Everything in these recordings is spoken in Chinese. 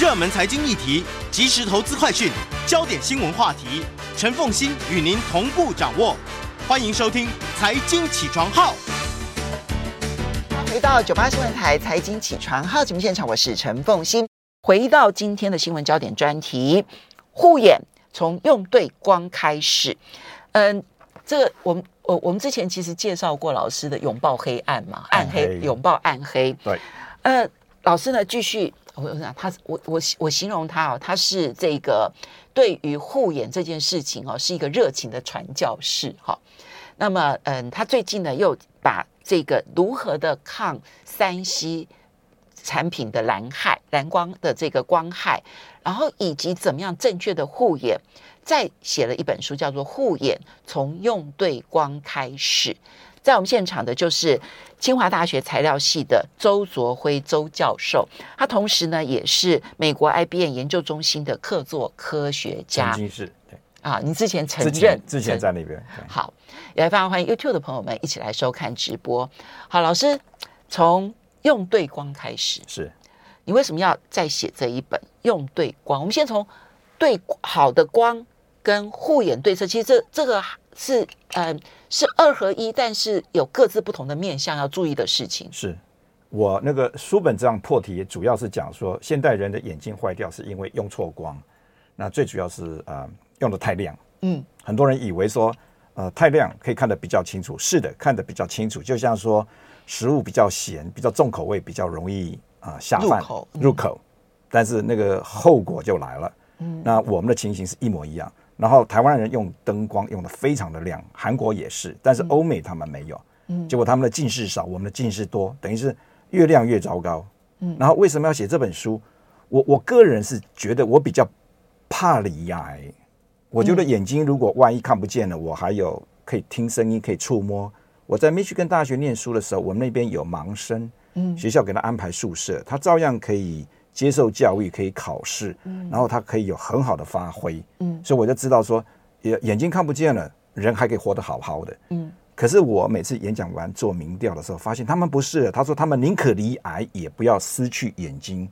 热门财经议题、即时投资快讯、焦点新闻话题，陈凤欣与您同步掌握。欢迎收听《财经起床号》。回到九八新闻台《财经起床号》节目现场，我是陈凤欣。回到今天的新闻焦点专题，护眼从用对光开始。嗯，这个我们我我们之前其实介绍过老师的拥抱黑暗嘛，暗黑拥抱暗黑。对，呃，老师呢继续。我我想他我我我形容他哦，他是这个对于护眼这件事情哦，是一个热情的传教士哈。那么嗯，他最近呢又把这个如何的抗三 C 产品的蓝害蓝光的这个光害，然后以及怎么样正确的护眼，再写了一本书，叫做《护眼从用对光开始》。在我们现场的就是清华大学材料系的周卓辉周教授，他同时呢也是美国 IBM 研究中心的客座科学家。曾经是对啊，你之前承认之前，之前在那边。好，也非常欢迎 YouTube 的朋友们一起来收看直播。好，老师从用对光开始，是你为什么要再写这一本用对光？我们先从对好的光跟护眼对策，其实这这个是嗯。是二合一，但是有各自不同的面向要注意的事情。是我那个书本这样破题，主要是讲说现代人的眼睛坏掉是因为用错光。那最主要是呃用的太亮。嗯，很多人以为说呃太亮可以看得比较清楚，是的，看得比较清楚。就像说食物比较咸、比较重口味，比较容易啊、呃、下饭入口，入口，但是那个后果就来了。嗯，那我们的情形是一模一样。然后台湾人用灯光用的非常的亮，韩国也是，但是欧美他们没有，嗯，结果他们的近视少，我们的近视多，等于是越亮越糟糕，嗯。然后为什么要写这本书？我我个人是觉得我比较怕离癌，我觉得眼睛如果万一看不见了，我还有可以听声音，可以触摸。我在密歇根大学念书的时候，我们那边有盲生，嗯，学校给他安排宿舍，他照样可以。接受教育可以考试，嗯，然后他可以有很好的发挥，嗯，所以我就知道说，眼眼睛看不见了，人还可以活得好好的，嗯。可是我每次演讲完做民调的时候，发现他们不是，他说他们宁可离癌，也不要失去眼睛。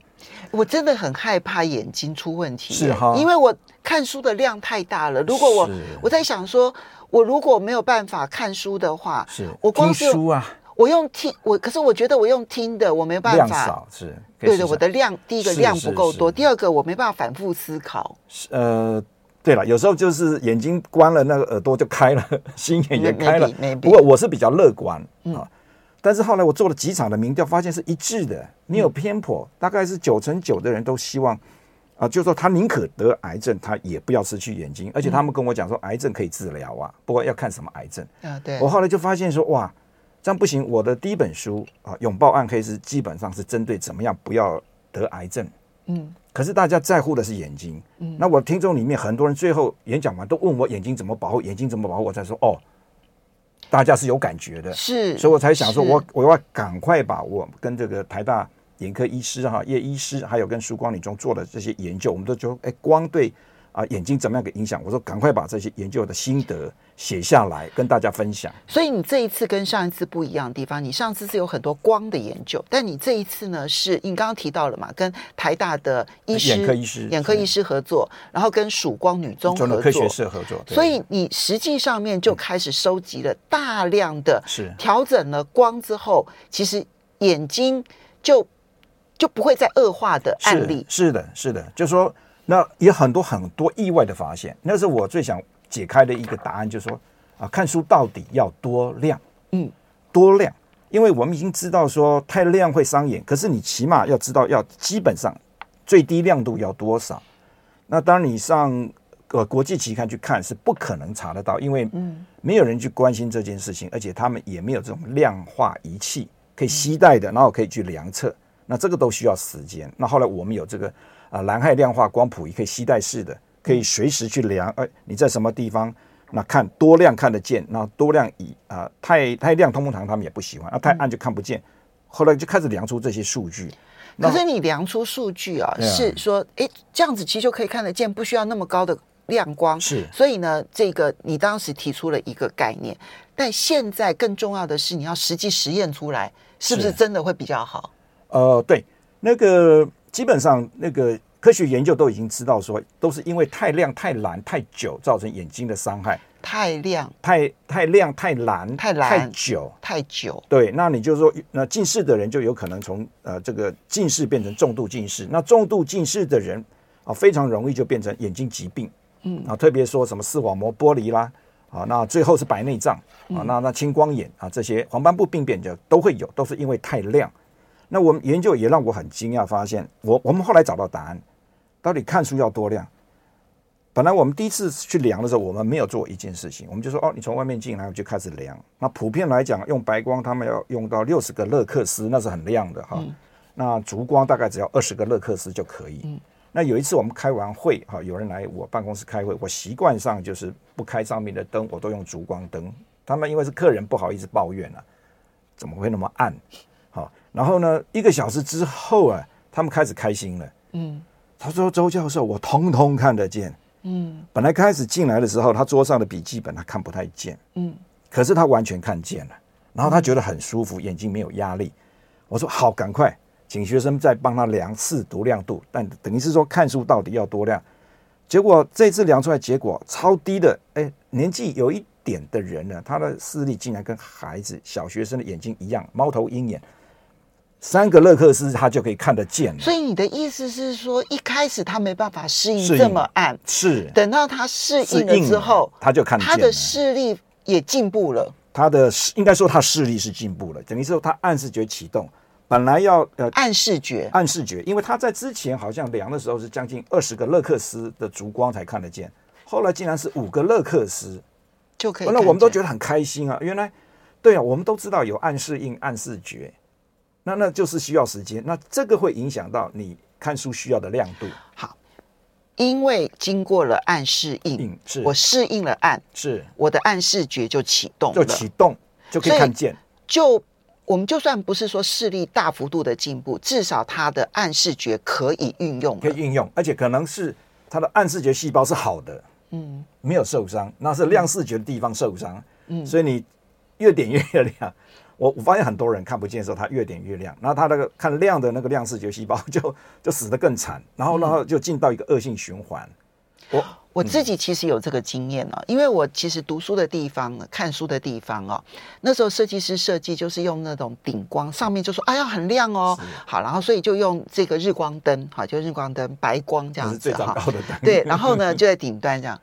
我真的很害怕眼睛出问题，是哈，因为我看书的量太大了。如果我我在想说，我如果没有办法看书的话，是我光是听书啊。我用听我，可是我觉得我用听的，我没办法。量少是，对的，我的量第一个量不够多，第二个我没办法反复思考。呃，对了，有时候就是眼睛关了，那个耳朵就开了，心眼也开了。不过我是比较乐观啊，但是后来我做了几场的民调，发现是一致的，没有偏颇，大概是九成九的人都希望啊，就是说他宁可得癌症，他也不要失去眼睛。而且他们跟我讲说，癌症可以治疗啊，不过要看什么癌症啊。对，我后来就发现说，哇。这样不行。我的第一本书啊，拥抱暗黑是基本上是针对怎么样不要得癌症。嗯，可是大家在乎的是眼睛。嗯，那我听众里面很多人最后演讲完都问我眼睛怎么保护，眼睛怎么保护，我才说哦，大家是有感觉的。是，所以我才想说我我要赶快把我跟这个台大眼科医师哈叶医师，还有跟曙光女中做的这些研究，我们都觉得哎，光对。啊，眼睛怎么样个影响？我说赶快把这些研究的心得写下来，跟大家分享。所以你这一次跟上一次不一样的地方，你上次是有很多光的研究，但你这一次呢，是你刚刚提到了嘛，跟台大的医师、眼科医师、眼科医师合作，然后跟曙光女中合作，科学社合作。所以你实际上面就开始收集了大量的，是调整了光之后，其实眼睛就就不会再恶化的案例。是，是的，是的，就是说。那有很多很多意外的发现，那是我最想解开的一个答案，就是说啊，看书到底要多亮？嗯，多亮？因为我们已经知道说太亮会伤眼，可是你起码要知道要基本上最低亮度要多少。那当你上呃国际期刊去看是不可能查得到，因为嗯没有人去关心这件事情，而且他们也没有这种量化仪器可以携带的，然后可以去量测。那这个都需要时间。那后来我们有这个。啊，蓝害量化光谱仪可以携带式的，可以随时去量。哎，你在什么地方？那看多亮看得见，那多亮以啊太太亮，通风堂他们也不喜欢，啊太暗就看不见。后来就开始量出这些数据。可是你量出数据啊，是说，哎，这样子其实就可以看得见，不需要那么高的亮光。是，所以呢，这个你当时提出了一个概念，但现在更重要的是，你要实际实验出来，是不是真的会比较好？呃，对，那个。基本上，那个科学研究都已经知道说，都是因为太亮、太蓝、太久造成眼睛的伤害。太亮、太太亮、太蓝、太蓝、太久、太久。对，那你就说，那近视的人就有可能从呃这个近视变成重度近视。那重度近视的人啊，非常容易就变成眼睛疾病。嗯啊，特别说什么视网膜剥离啦，啊，那最后是白内障啊，那那青光眼啊，这些黄斑部病变就都会有，都是因为太亮。那我们研究也让我很惊讶，发现我我们后来找到答案，到底看书要多亮？本来我们第一次去量的时候，我们没有做一件事情，我们就说哦，你从外面进来我就开始量。那普遍来讲，用白光他们要用到六十个勒克斯，那是很亮的哈。嗯、那烛光大概只要二十个勒克斯就可以。嗯、那有一次我们开完会哈，有人来我办公室开会，我习惯上就是不开上面的灯，我都用烛光灯。他们因为是客人，不好意思抱怨啊，怎么会那么暗？好，然后呢，一个小时之后啊，他们开始开心了。嗯，他说周教授，我通通看得见。嗯，本来开始进来的时候，他桌上的笔记本他看不太见，嗯，可是他完全看见了，然后他觉得很舒服，眼睛没有压力。我说好，赶快请学生再帮他量视读亮度，但等于是说看书到底要多亮？结果这次量出来结果超低的，哎，年纪有一点的人呢，他的视力竟然跟孩子小学生的眼睛一样，猫头鹰眼。三个勒克斯，他就可以看得见了。所以你的意思是说，一开始他没办法适应这么暗，是等到他适应了之后，他就看得见了，他的视力也进步了。他的应该说他视力是进步了，等于说他暗视觉启动，本来要呃暗视觉，暗视觉，因为他在之前好像量的时候是将近二十个勒克斯的烛光才看得见，后来竟然是五个勒克斯就可以。那我们都觉得很开心啊，原来对啊，我们都知道有暗适应、暗视觉。那那就是需要时间，那这个会影响到你看书需要的亮度。好，因为经过了暗适应，是我适应了暗，是我的暗视觉就启动了，就启动就可以看见。就我们就算不是说视力大幅度的进步，至少它的暗视觉可以运用，可以运用，而且可能是它的暗视觉细胞是好的，嗯，没有受伤，那是亮视觉的地方受伤，嗯，所以你越点越亮。我我发现很多人看不见的时候，他越点越亮，然后他那个看亮的那个亮视觉细胞 就就死得更惨，然后然后就进到一个恶性循环。我我自己其实有这个经验啊，因为我其实读书的地方、看书的地方哦，那时候设计师设计就是用那种顶光，上面就说哎呀很亮哦，好，然后所以就用这个日光灯，好，就日光灯白光这样子哈，对，然后呢就在顶端这样。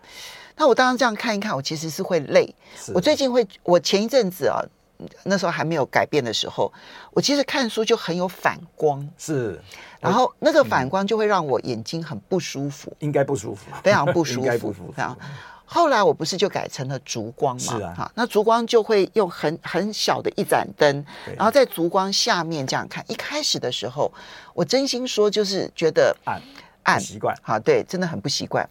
那我当时这样看一看，我其实是会累。我最近会，我前一阵子啊。那时候还没有改变的时候，我其实看书就很有反光，是，然后那个反光就会让我眼睛很不舒服，应该不舒服，非常不舒服，应该不舒服。后来我不是就改成了烛光嘛？是啊，哈，那烛光就会用很很小的一盏灯，然后在烛光下面这样看。一开始的时候，我真心说就是觉得暗暗习惯，好，对，真的很不习惯。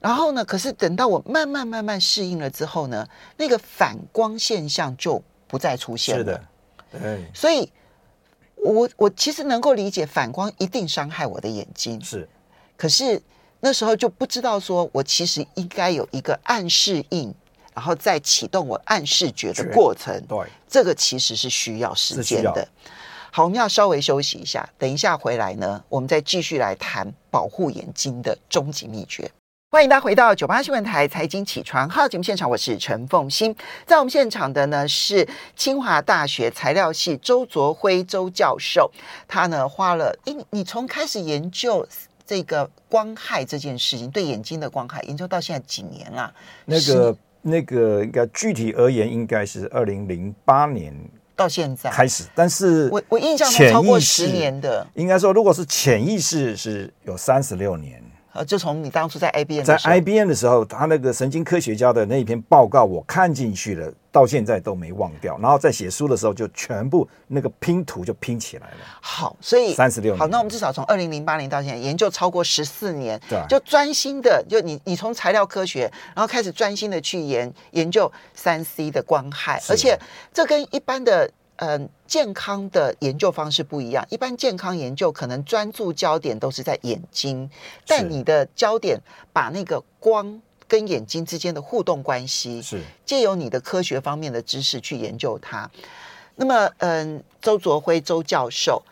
然后呢，可是等到我慢慢慢慢适应了之后呢，那个反光现象就。不再出现了。是的，对。所以我，我我其实能够理解反光一定伤害我的眼睛。是，可是那时候就不知道，说我其实应该有一个暗适应，然后再启动我暗视觉的过程。对，这个其实是需要时间的。好，我们要稍微休息一下，等一下回来呢，我们再继续来谈保护眼睛的终极秘诀。欢迎大家回到九八新闻台财经起床号节目现场，我是陈凤欣。在我们现场的呢是清华大学材料系周卓辉周教授，他呢花了，诶，你你从开始研究这个光害这件事情，对眼睛的光害研究到现在几年了？那个那个应该具体而言，应该是二零零八年到现在开始，但是我我印象中超过十年的，应该说如果是潜意识是有三十六年。呃，就从你当初在 IBM 在 IBM 的时候，他那个神经科学家的那一篇报告，我看进去了，到现在都没忘掉。然后在写书的时候，就全部那个拼图就拼起来了。好，所以三十六。好，那我们至少从二零零八年到现在，研究超过十四年，对，就专心的，就你你从材料科学，然后开始专心的去研研究三 C 的光害，而且这跟一般的。嗯，健康的研究方式不一样。一般健康研究可能专注焦点都是在眼睛，但你的焦点把那个光跟眼睛之间的互动关系，是借由你的科学方面的知识去研究它。那么，嗯，周卓辉周教授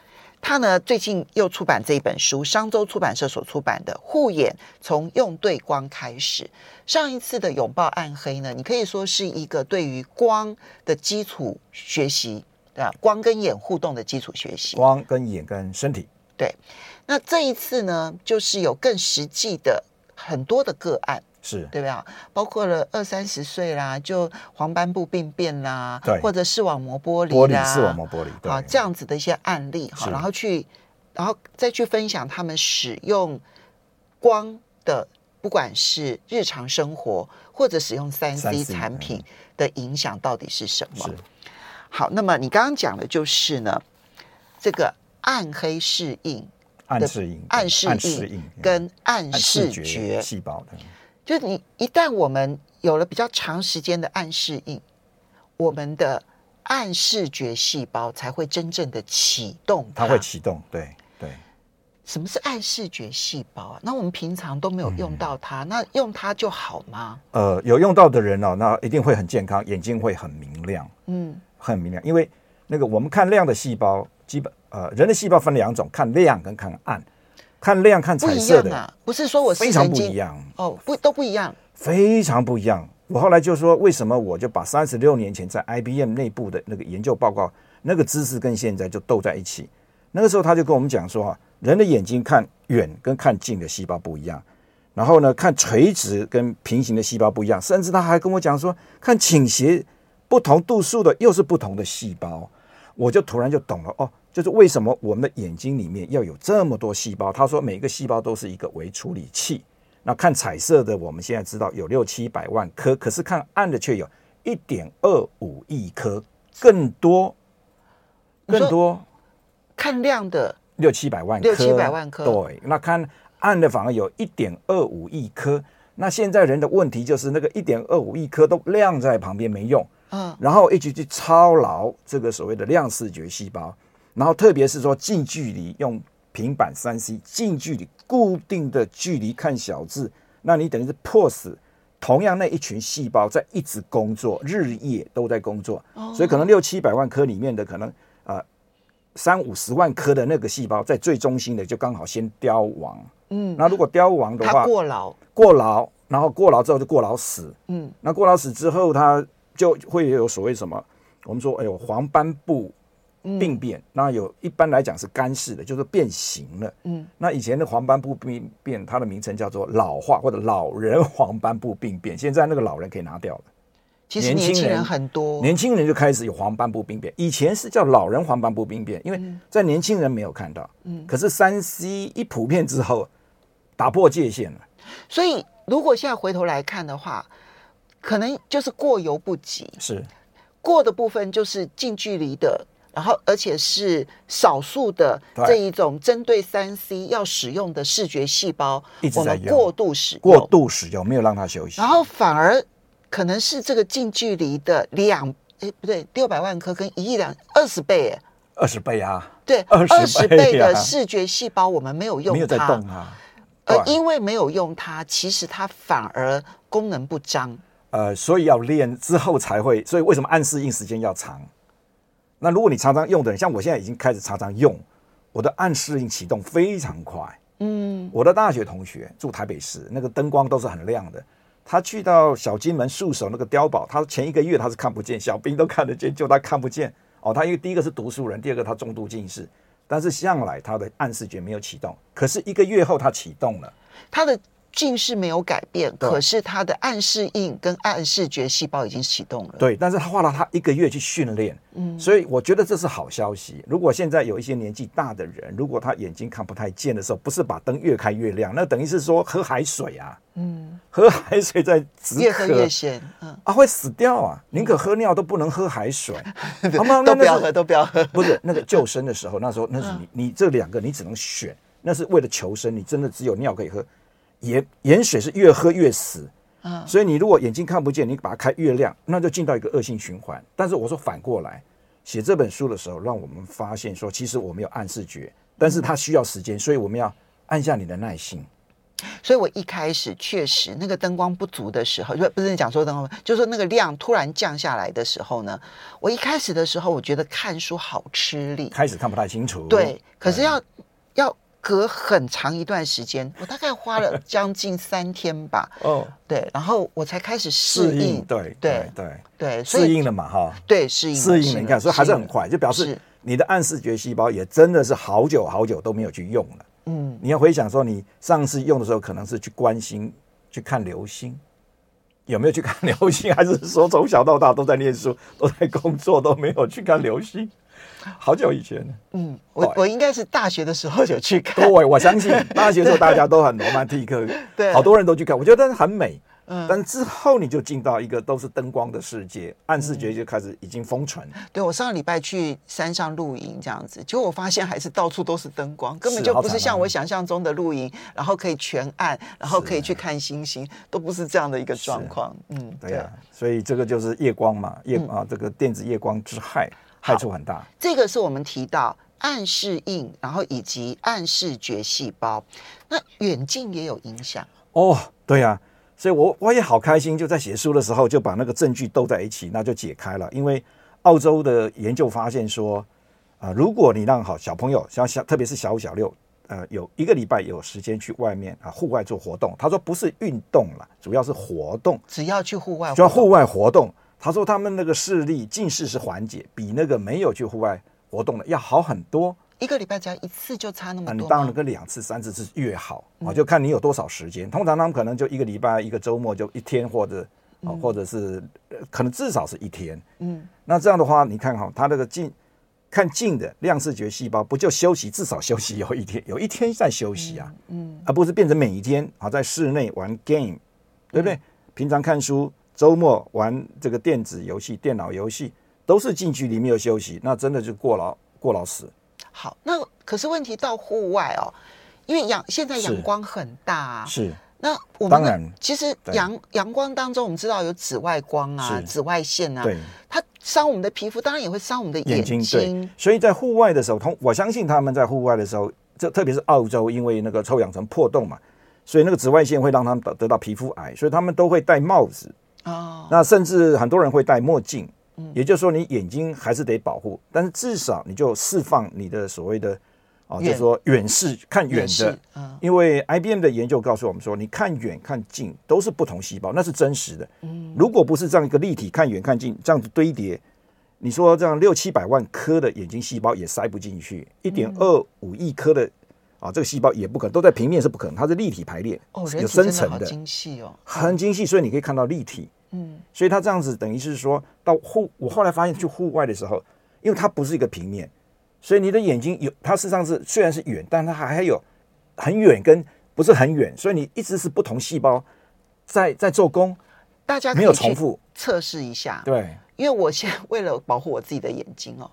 他呢最近又出版这一本书，商周出版社所出版的《护眼从用对光开始》。上一次的拥抱暗黑呢，你可以说是一个对于光的基础学习，对吧？光跟眼互动的基础学习，光跟眼跟身体。对，那这一次呢，就是有更实际的很多的个案。是对吧？包括了二三十岁啦，就黄斑部病变啦，对，或者视网膜剥离啦，玻璃视网膜剥离，对，好，这样子的一些案例哈，然后去，然后再去分享他们使用光的，不管是日常生活或者使用三 C 产品的影响到底是什么？是。好，那么你刚刚讲的就是呢，这个暗黑适应、暗适应、暗适应跟暗视觉细胞的。就是你一旦我们有了比较长时间的暗适应，我们的暗视觉细胞才会真正的启动它。它会启动，对对。什么是暗视觉细胞啊？那我们平常都没有用到它，嗯、那用它就好吗？呃，有用到的人哦，那一定会很健康，眼睛会很明亮，嗯，很明亮。因为那个我们看亮的细胞，基本呃，人的细胞分两种，看亮跟看暗。看亮看彩色的，不，啊、不是说我是非常不一样哦，不都不一样，非常不一样。我后来就说，为什么我就把三十六年前在 IBM 内部的那个研究报告那个知识跟现在就斗在一起。那个时候他就跟我们讲说啊，人的眼睛看远跟看近的细胞不一样，然后呢，看垂直跟平行的细胞不一样，甚至他还跟我讲说，看倾斜不同度数的又是不同的细胞。我就突然就懂了哦。就是为什么我们的眼睛里面要有这么多细胞？他说每个细胞都是一个微处理器。那看彩色的，我们现在知道有六七百万颗，可是看暗的却有一点二五亿颗，更多，更多。看亮的六七百万颗，六七百万颗。对，那看暗的反而有一点二五亿颗。那现在人的问题就是那个一点二五亿颗都亮在旁边没用，嗯，然后一直去操劳这个所谓的量视觉细胞。然后，特别是说近距离用平板三 C 近距离固定的距离看小字，那你等于是迫使同样那一群细胞在一直工作，日夜都在工作。所以可能六七百万颗里面的可能呃三五十万颗的那个细胞在最中心的就刚好先凋亡。嗯，那如果凋亡的话，过劳过劳，然后过劳之后就过劳死。嗯，那过劳死之后，它就会有所谓什么？我们说，哎呦，黄斑部。病变，那有一般来讲是干式的，就是变形了。嗯，那以前的黄斑部病变，它的名称叫做老化或者老人黄斑部病变。现在那个老人可以拿掉了。其实年轻人很多，年轻人就开始有黄斑部病变。以前是叫老人黄斑部病变，因为在年轻人没有看到。嗯，可是三 C 一普遍之后，打破界限了。所以如果现在回头来看的话，可能就是过犹不及。是。过的部分就是近距离的。然后，而且是少数的这一种针对三 C 要使用的视觉细胞，我们过度使用，过度使用没有让它休息，然后反而可能是这个近距离的两，哎，不对，六百万颗跟一亿两二十倍，哎，二十倍啊，对，二十倍的视觉细胞我们没有用它，没有在动啊，而因为没有用它，其实它反而功能不彰，呃，所以要练之后才会，所以为什么暗适应时间要长？那如果你常常用的人，像我现在已经开始常常用，我的暗适应启动非常快。嗯，我的大学同学住台北市，那个灯光都是很亮的。他去到小金门戍守那个碉堡，他前一个月他是看不见，小兵都看得见，就他看不见。哦，他因为第一个是读书人，第二个他重度近视，但是向来他的暗视觉没有启动。可是一个月后他启动了，他的。近视没有改变，可是他的暗适应跟暗视觉细胞已经启动了。对，但是他花了他一个月去训练，嗯，所以我觉得这是好消息。如果现在有一些年纪大的人，如果他眼睛看不太见的时候，不是把灯越开越亮，那等于是说喝海水啊，嗯，喝海水在越喝越咸，嗯啊，会死掉啊！宁可喝尿都不能喝海水，好吗？都不要喝，都不要喝。不是那个救生的时候，那时候那是你你这两个你只能选，那是为了求生，你真的只有尿可以喝。盐盐水是越喝越死，嗯，所以你如果眼睛看不见，你把它开越亮，那就进到一个恶性循环。但是我说反过来，写这本书的时候，让我们发现说，其实我们有暗视觉，但是它需要时间，所以我们要按下你的耐心。所以我一开始确实那个灯光不足的时候，就不是讲说灯光，就是说那个量突然降下来的时候呢，我一开始的时候我觉得看书好吃力，开始看不太清楚。对，可是要要隔很长一段时间，我大概花了 将近三天吧。哦，对，然后我才开始适应。对对对对，适应了嘛哈？对，适应适应了，你看，所以还是很快，就表示你的暗视觉细胞也真的是好久好久都没有去用了。嗯，你要回想说，你上次用的时候，可能是去关心、去看流星，有没有去看流星？还是说从小到大都在念书、都在工作，都没有去看流星？好久以前了。嗯，我我应该是大学的时候有去看。对，我相信 大学的时候大家都很罗曼蒂克，对，好多人都去看，我觉得很美。嗯，但之后你就进到一个都是灯光的世界，暗视觉就开始已经封存。对，我上个礼拜去山上露营这样子，结果我发现还是到处都是灯光，根本就不是像我想象中的露营，然后可以全暗，然后可以去看星星，都不是这样的一个状况。嗯，对呀，所以这个就是夜光嘛，夜啊，这个电子夜光之害害处很大。这个是我们提到暗视印，然后以及暗视觉细胞，那远近也有影响哦。对呀。所以我，我我也好开心，就在写书的时候就把那个证据兜在一起，那就解开了。因为澳洲的研究发现说，啊、呃，如果你让好小朋友，像小特别是小五小六，呃，有一个礼拜有时间去外面啊户外做活动，他说不是运动了，主要是活动，只要去户外，主要户外活动。他说他们那个视力近视是缓解，比那个没有去户外活动的要好很多。一个礼拜只要一次就差那么多，你当然个两次、三次是越好啊，就看你有多少时间。通常他们可能就一个礼拜、一个周末就一天，或者啊，或者是可能至少是一天。嗯，那这样的话，你看哈，他那个近看近的亮视觉细胞，不就休息？至少休息有一天，有一天在休息啊，嗯，而不是变成每一天啊在室内玩 game，对不对？平常看书，周末玩这个电子游戏、电脑游戏，都是近距离没有休息，那真的就过劳过劳死。好，那可是问题到户外哦，因为阳现在阳光很大啊，是。那我们当然其实阳阳光当中，我们知道有紫外光啊、紫外线啊，对，它伤我们的皮肤，当然也会伤我们的眼睛。对，所以在户外的时候，同我相信他们在户外的时候，这特别是澳洲，因为那个臭氧层破洞嘛，所以那个紫外线会让他们得得到皮肤癌，所以他们都会戴帽子哦。那甚至很多人会戴墨镜。也就是说，你眼睛还是得保护，但是至少你就释放你的所谓的啊，就是说远视看远的，因为 IBM 的研究告诉我们说，你看远看近都是不同细胞，那是真实的。嗯如果不是这样一个立体看远看近这样子堆叠，你说这样六七百万颗的眼睛细胞也塞不进去，一点二五亿颗的啊，这个细胞也不可能都在平面是不可能，它是立体排列，有深层的，精细哦，很精细，所以你可以看到立体。嗯，所以它这样子等于是说到户，我后来发现去户外的时候，因为它不是一个平面，所以你的眼睛有它事实上是虽然是远，但它还还有很远跟不是很远，所以你一直是不同细胞在在做工，大家没有重复测试一下，对，因为我现在为了保护我自己的眼睛哦。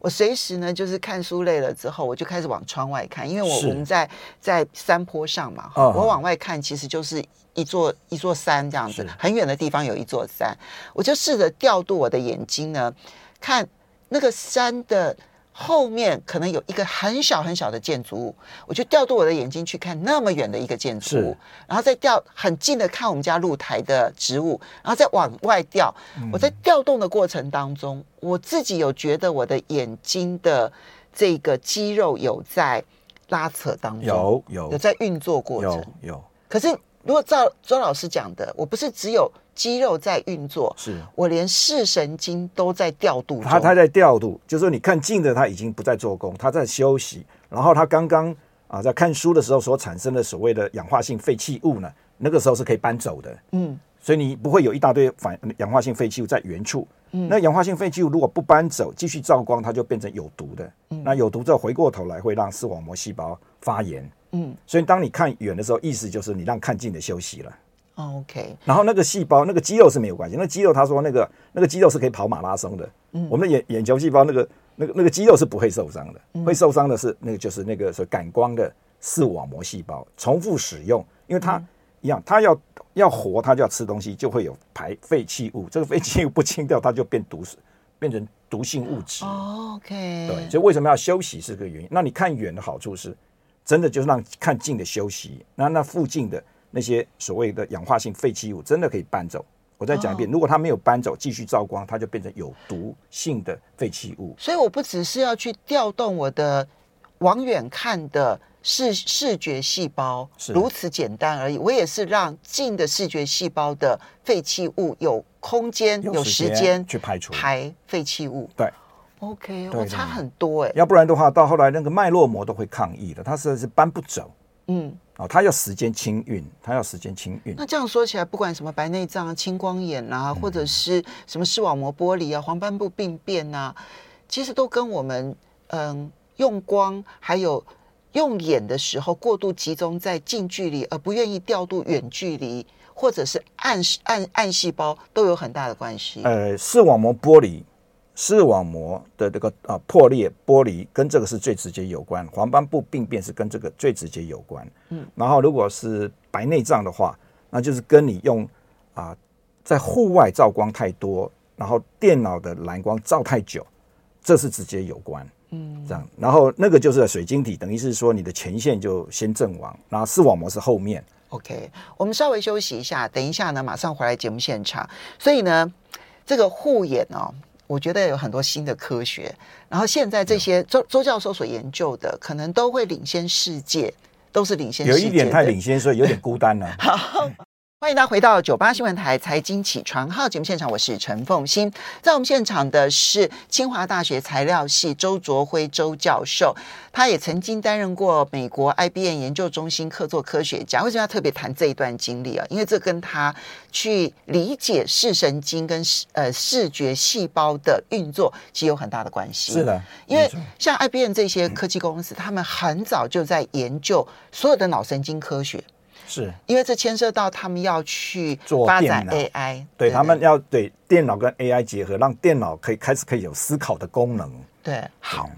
我随时呢，就是看书累了之后，我就开始往窗外看，因为我我们在在山坡上嘛，我往外看其实就是一座一座山这样子，很远的地方有一座山，我就试着调度我的眼睛呢，看那个山的。后面可能有一个很小很小的建筑物，我就调度我的眼睛去看那么远的一个建筑物，然后再调很近的看我们家露台的植物，然后再往外调。我在调动的过程当中，我自己有觉得我的眼睛的这个肌肉有在拉扯当中，有有有在运作过程，有有。可是如果照周老师讲的，我不是只有。肌肉在运作，是我连视神经都在调度。他他在调度，就是说你看近的，他已经不在做工，他在休息。然后他刚刚啊在看书的时候所产生的所谓的氧化性废弃物呢，那个时候是可以搬走的。嗯，所以你不会有一大堆反氧化性废弃物在原处。嗯，那氧化性废弃物如果不搬走，继续照光，它就变成有毒的。嗯，那有毒之后回过头来会让视网膜细胞发炎。嗯，所以当你看远的时候，意思就是你让看近的休息了。OK，然后那个细胞，那个肌肉是没有关系。那肌肉他说那个那个肌肉是可以跑马拉松的。嗯，我们的眼眼球细胞那个那个那个肌肉是不会受伤的。嗯，会受伤的是那个就是那个说感光的视网膜细胞。重复使用，因为它一样，它要要活，它就要吃东西，就会有排废弃物。这个废弃物不清掉，它就变毒，变成毒性物质。OK，对，所以为什么要休息是个原因。那你看远的好处是。真的就是让看近的休息，那那附近的那些所谓的氧化性废弃物真的可以搬走。我再讲一遍，哦、如果它没有搬走，继续照光，它就变成有毒性的废弃物。所以我不只是要去调动我的往远看的视视觉细胞，如此简单而已。我也是让近的视觉细胞的废弃物有空间、有时间去排除排废弃物。对，OK，我差很多哎、欸。要不然的话，到后来那个脉络膜都会抗议的，它实在是搬不走。嗯。哦，它要时间清运，它要时间清运。那这样说起来，不管什么白内障啊、青光眼啊，或者是什么视网膜剥离啊、黄斑部病变啊，其实都跟我们嗯用光还有用眼的时候过度集中在近距离，而不愿意调度远距离，或者是暗暗暗细胞，都有很大的关系。呃，视网膜剥离。视网膜的这个啊破裂剥离跟这个是最直接有关，黄斑部病变是跟这个最直接有关。嗯，然后如果是白内障的话，那就是跟你用啊在户外照光太多，然后电脑的蓝光照太久，这是直接有关。嗯，这样，然后那个就是水晶体，等于是说你的前线就先阵亡，然后视网膜是后面。OK，我们稍微休息一下，等一下呢马上回来节目现场。所以呢，这个护眼哦。我觉得有很多新的科学，然后现在这些周周教授所研究的，可能都会领先世界，都是领先世界。有一点太领先，所以有点孤单了。好。欢迎大家回到九八新闻台财经起床号节目现场，我是陈凤欣。在我们现场的是清华大学材料系周卓辉周教授，他也曾经担任过美国 IBM 研究中心客座科学家。为什么要特别谈这一段经历啊？因为这跟他去理解视神经跟视呃视觉细胞的运作其实有很大的关系。是的，因为像 IBM 这些科技公司，他们很早就在研究所有的脑神经科学。是。因为这牵涉到他们要去发展 AI，对，对他们要对电脑跟 AI 结合，让电脑可以开始可以有思考的功能。对，好，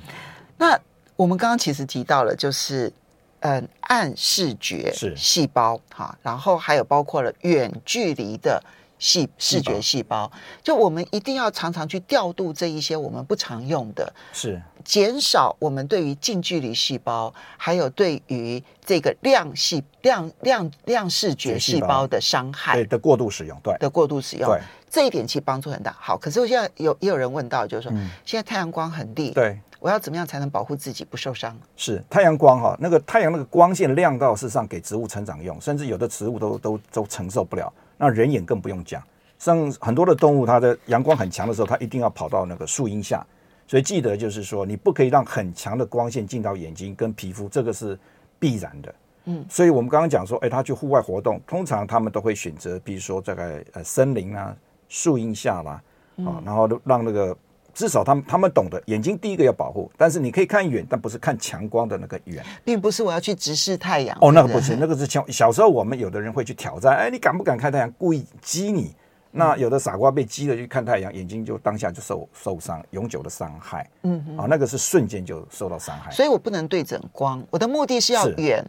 那我们刚刚其实提到了，就是嗯，暗视觉细胞哈，然后还有包括了远距离的细视觉细胞，就我们一定要常常去调度这一些我们不常用的，是。减少我们对于近距离细胞，还有对于这个量细量量量视觉细胞的伤害，对的过度使用，对的过度使用，对这一点其实帮助很大。好，可是我现在有也有人问到，就是说，嗯、现在太阳光很厉，对，我要怎么样才能保护自己不受伤？是太阳光哈，那个太阳那个光线亮到事实上给植物成长用，甚至有的植物都都都承受不了，那人眼更不用讲。像很多的动物，它的阳光很强的时候，它一定要跑到那个树荫下。所以记得就是说，你不可以让很强的光线进到眼睛跟皮肤，这个是必然的。嗯，所以我们刚刚讲说，哎，他去户外活动，通常他们都会选择，比如说这个呃森林啊、树荫下啦，啊，然后让那个至少他们他们懂得眼睛第一个要保护，但是你可以看远，但不是看强光的那个远，并不是我要去直视太阳。哦，那个不是，那个是小小时候我们有的人会去挑战，哎，你敢不敢看太阳？故意激你。那有的傻瓜被激了去看太阳，眼睛就当下就受受伤，永久的伤害。嗯，啊，那个是瞬间就受到伤害。所以我不能对准光，我的目的是要远，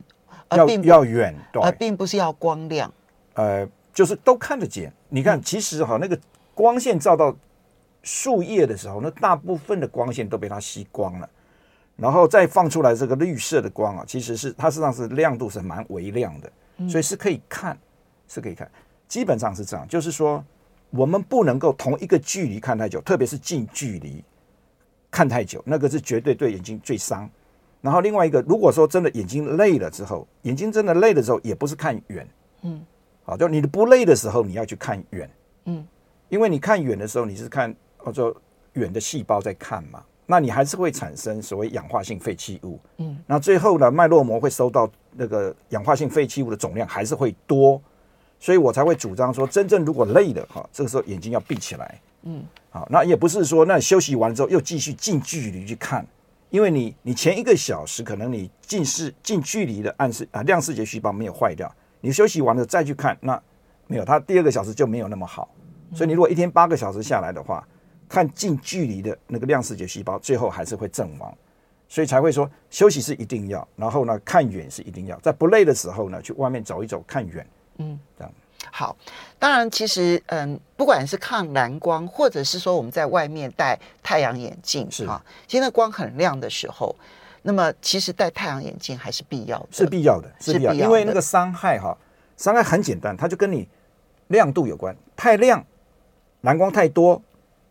要要远，对，而并不是要光亮。呃，就是都看得见。你看，其实哈，那个光线照到树叶的时候，那大部分的光线都被它吸光了，然后再放出来这个绿色的光啊，其实是它实际上是亮度是蛮微亮的，所以是可以看，是可以看。基本上是这样，就是说。我们不能够同一个距离看太久，特别是近距离看太久，那个是绝对对眼睛最伤。然后另外一个，如果说真的眼睛累了之后，眼睛真的累的时候，也不是看远，嗯，好，就你的不累的时候，你要去看远，嗯，因为你看远的时候，你是看或者远的细胞在看嘛，那你还是会产生所谓氧化性废弃物，嗯，那最后呢，脉络膜会收到那个氧化性废弃物的总量还是会多。所以我才会主张说，真正如果累了哈，这个时候眼睛要闭起来。嗯，好，那也不是说，那休息完之后又继续近距离去看，因为你你前一个小时可能你近视近距离的暗视啊亮视觉细胞没有坏掉，你休息完了再去看，那没有，它第二个小时就没有那么好。所以你如果一天八个小时下来的话，看近距离的那个亮视觉细胞，最后还是会阵亡。所以才会说休息是一定要，然后呢看远是一定要，在不累的时候呢去外面走一走看远。嗯，这样好。当然，其实嗯，不管是抗蓝光，或者是说我们在外面戴太阳眼镜，是啊，其实那光很亮的时候，那么其实戴太阳眼镜还是必要的，是必要的，是必要，是必要的，因为那个伤害哈，伤害很简单，它就跟你亮度有关，太亮，蓝光太多，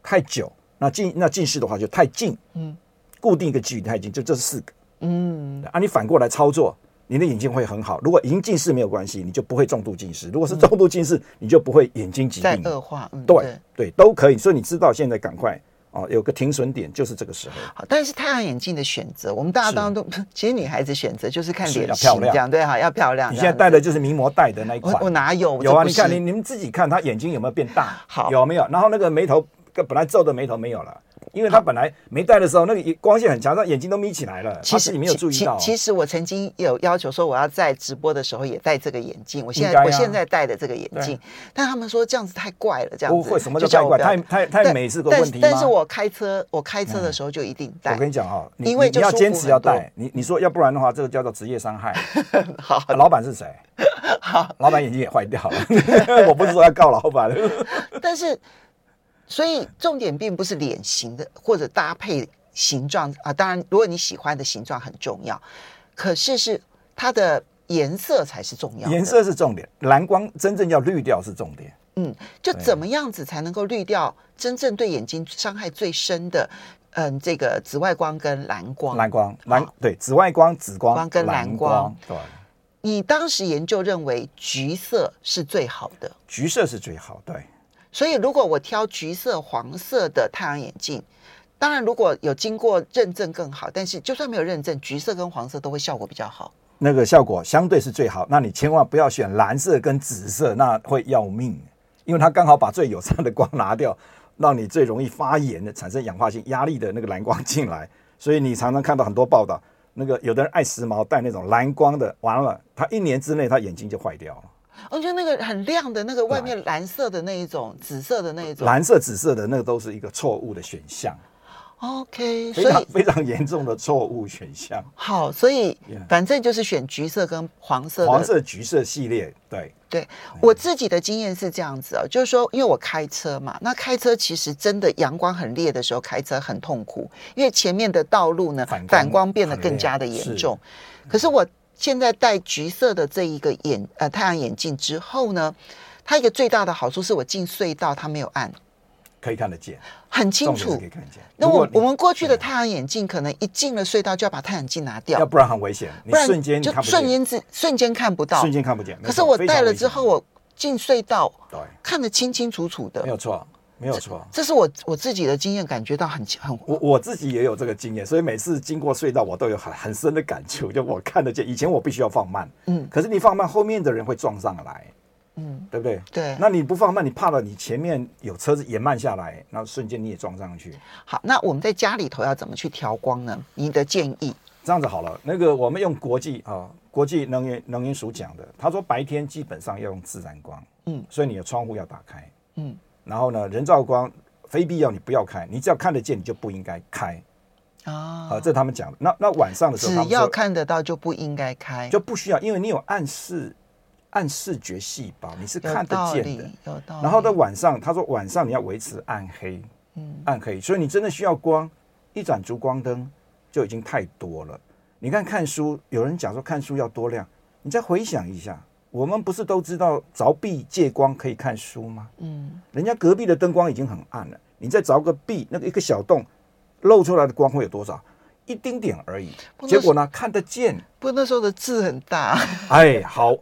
太久，那近那近视的话就太近，嗯，固定一个距离太近，就这四个，嗯，啊，你反过来操作。你的眼睛会很好。如果已经近视没有关系，你就不会重度近视；如果是重度近视，嗯、你就不会眼睛疾病恶化。嗯、对对，都可以。所以你知道现在赶快哦，有个停损点就是这个时候。好，但是太阳眼镜的选择，我们大家当中都 其实女孩子选择就是看脸型，漂亮，这样对哈，要漂亮。你现在戴的就是名模戴的那一款，我，我哪有？有啊，你看你你们自己看，她眼睛有没有变大？好，有没有？然后那个眉头，本来皱的眉头没有了。因为他本来没戴的时候，那个光线很强，他眼睛都眯起来了。其实你没有注意到。其实我曾经有要求说，我要在直播的时候也戴这个眼镜。我现在我现在戴的这个眼镜，但他们说这样子太怪了，这样子。不会，什么叫太怪？太太太美是个问题吗？但是我开车，我开车的时候就一定戴。我跟你讲哈，因为你要坚持要戴。你你说要不然的话，这个叫做职业伤害。好，老板是谁？好，老板眼睛也坏掉了。我不是说要告老板，但是。所以重点并不是脸型的或者搭配形状啊，当然如果你喜欢的形状很重要，可是是它的颜色才是重要的。颜色是重点，蓝光真正要滤掉是重点。嗯，就怎么样子才能够滤掉真正对眼睛伤害最深的？嗯，这个紫外光跟蓝光。蓝光，蓝对紫外光、紫光，光跟蓝光。蓝光对，你当时研究认为橘色是最好的。橘色是最好，对。所以，如果我挑橘色、黄色的太阳眼镜，当然如果有经过认证更好。但是，就算没有认证，橘色跟黄色都会效果比较好。那个效果相对是最好。那你千万不要选蓝色跟紫色，那会要命，因为它刚好把最友善的光拿掉，让你最容易发炎的、产生氧化性压力的那个蓝光进来。所以你常常看到很多报道，那个有的人爱时髦，戴那种蓝光的，完了，他一年之内他眼睛就坏掉了。我就那个很亮的那个外面蓝色的那一种，紫色的那一种，蓝色、紫色的那个都是一个错误的选项。OK，所以非常严重的错误选项。好，所以反正就是选橘色跟黄色，黄色、橘色系列。对对，我自己的经验是这样子啊，就是说，因为我开车嘛，那开车其实真的阳光很烈的时候开车很痛苦，因为前面的道路呢反光变得更加的严重。可是我。现在戴橘色的这一个眼呃太阳眼镜之后呢，它一个最大的好处是我进隧道它没有暗，可以看得见，很清楚。可以看得见。那我我们过去的太阳眼镜可能一进了隧道就要把太阳镜拿掉，要不然很危险，不然瞬间就瞬间之瞬间看不到，瞬间看不见。可是我戴了之后，我进隧道对看得清清楚楚的，没有错。没有错，这，是我我自己的经验，感觉到很很。我我自己也有这个经验，所以每次经过隧道，我都有很很深的感触。就我看得见，以前我必须要放慢，嗯，可是你放慢，后面的人会撞上来，嗯，对不对？对。那你不放慢，你怕了，你前面有车子也慢下来，那瞬间你也撞上去。好，那我们在家里头要怎么去调光呢？你的建议？这样子好了，那个我们用国际啊，国际能源能源署讲的，他说白天基本上要用自然光，嗯，所以你的窗户要打开，嗯，然后呢，人造光。非必要你不要开，你只要看得见你就不应该开啊。好，这是他们讲的。那那晚上的时候，只要看得到就不应该开，就不需要，因为你有暗示暗视觉细胞，你是看得见的。有道理。然后在晚上，他说晚上你要维持暗黑，嗯，暗黑，所以你真的需要光，一盏烛光灯就已经太多了。你看看书，有人讲说看书要多亮，你再回想一下。我们不是都知道凿壁借光可以看书吗？嗯，人家隔壁的灯光已经很暗了，你再凿个壁，那个一个小洞，露出来的光会有多少？一丁点而已。结果呢，看得见。不过那时候的字很大。哎，好，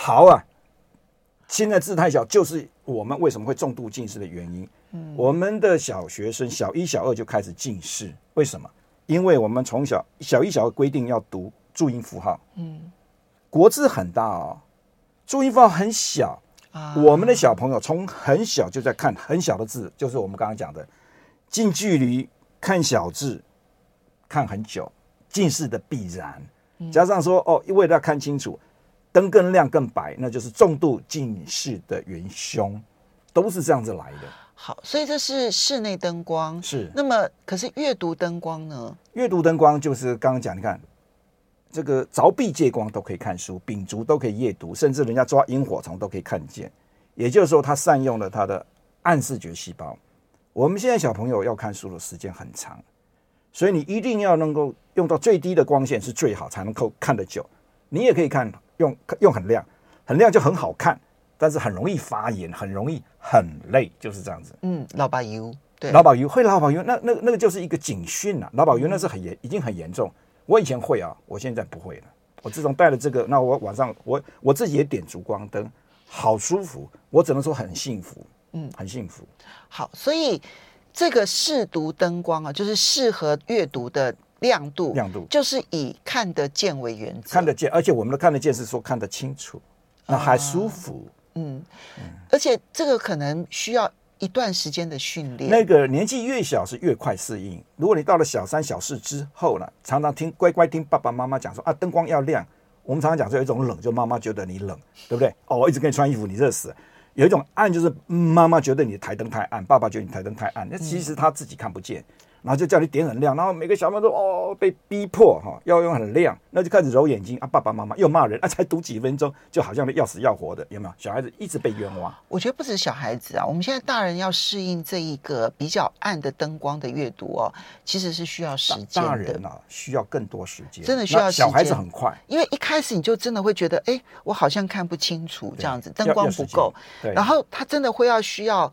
好啊。现在字太小，就是我们为什么会重度近视的原因。嗯，我们的小学生小一、小二就开始近视，为什么？因为我们从小小一、小二规定要读注音符号。嗯。国字很大哦，注音符号很小。啊、我们的小朋友从很小就在看很小的字，就是我们刚刚讲的近距离看小字，看很久，近视的必然。加上说哦，为了要看清楚，灯更亮更白，那就是重度近视的元凶，都是这样子来的。好，所以这是室内灯光是。那么，可是阅读灯光呢？阅读灯光就是刚刚讲，你看。这个凿壁借光都可以看书，秉烛都可以夜读，甚至人家抓萤火虫都可以看见。也就是说，他善用了他的暗视觉细胞。我们现在小朋友要看书的时间很长，所以你一定要能够用到最低的光线是最好，才能够看得久。你也可以看用用很亮，很亮就很好看，但是很容易发炎，很容易很累，就是这样子。嗯，老把油，对，老把油会老把油，那那那个就是一个警讯啊。老把油那是很严，已经很严重。我以前会啊，我现在不会了。我自从带了这个，那我晚上我我自己也点烛光灯，好舒服。我只能说很幸福，嗯，很幸福。好，所以这个适读灯光啊，就是适合阅读的亮度，亮度就是以看得见为原则，看得见，而且我们的看得见是说看得清楚，那还舒服。啊、嗯，嗯，而且这个可能需要。一段时间的训练，那个年纪越小是越快适应。如果你到了小三、小四之后呢，常常听乖乖听爸爸妈妈讲说啊，灯光要亮。我们常常讲说有一种冷，就妈妈觉得你冷，对不对？哦，我一直给你穿衣服，你热死。有一种暗，就是妈妈觉得你的台灯太暗，爸爸觉得你台灯太暗，那其实他自己看不见。嗯然后就叫你点很亮，然后每个小朋友都哦被逼迫哈、哦、要用很亮，那就开始揉眼睛啊，爸爸妈妈又骂人啊，才读几分钟就好像要死要活的，有没有？小孩子一直被冤枉。我觉得不止小孩子啊，我们现在大人要适应这一个比较暗的灯光的阅读哦，其实是需要时间的。大人啊，需要更多时间，真的需要时间。小孩子很快，因为一开始你就真的会觉得，哎，我好像看不清楚这样子，灯光不够。对。然后他真的会要需要，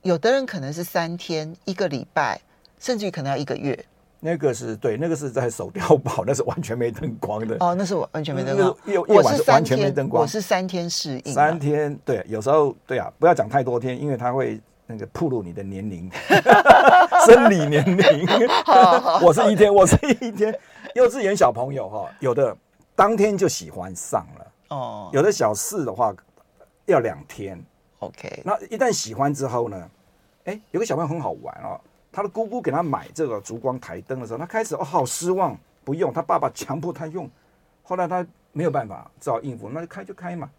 有的人可能是三天、一个礼拜。甚至于可能要一个月，那个是对，那个是在手碉堡，那是完全没灯光的。哦，那是完全没灯光。夜夜晚是完全没灯光。我是三天适应。三天，对，有时候对啊，不要讲太多天，因为它会那个暴露你的年龄，生理年龄。我是一天，我是一天。幼稚园小朋友哈，有的当天就喜欢上了。哦。有的小四的话要两天。OK。那一旦喜欢之后呢？哎，有个小朋友很好玩哦。他的姑姑给他买这个烛光台灯的时候，他开始哦好失望，不用。他爸爸强迫他用，后来他没有办法，只好应付，那就开就开嘛。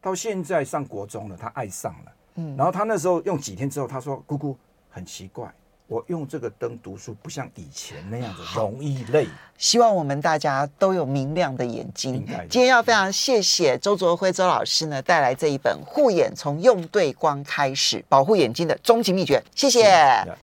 到现在上国中了，他爱上了。嗯，然后他那时候用几天之后，他说：“姑姑很奇怪。”我用这个灯读书不像以前那样子容易累。希望我们大家都有明亮的眼睛。今天要非常谢谢周卓辉周老师呢，带来这一本护眼从用对光开始保护眼睛的终极秘诀。谢谢。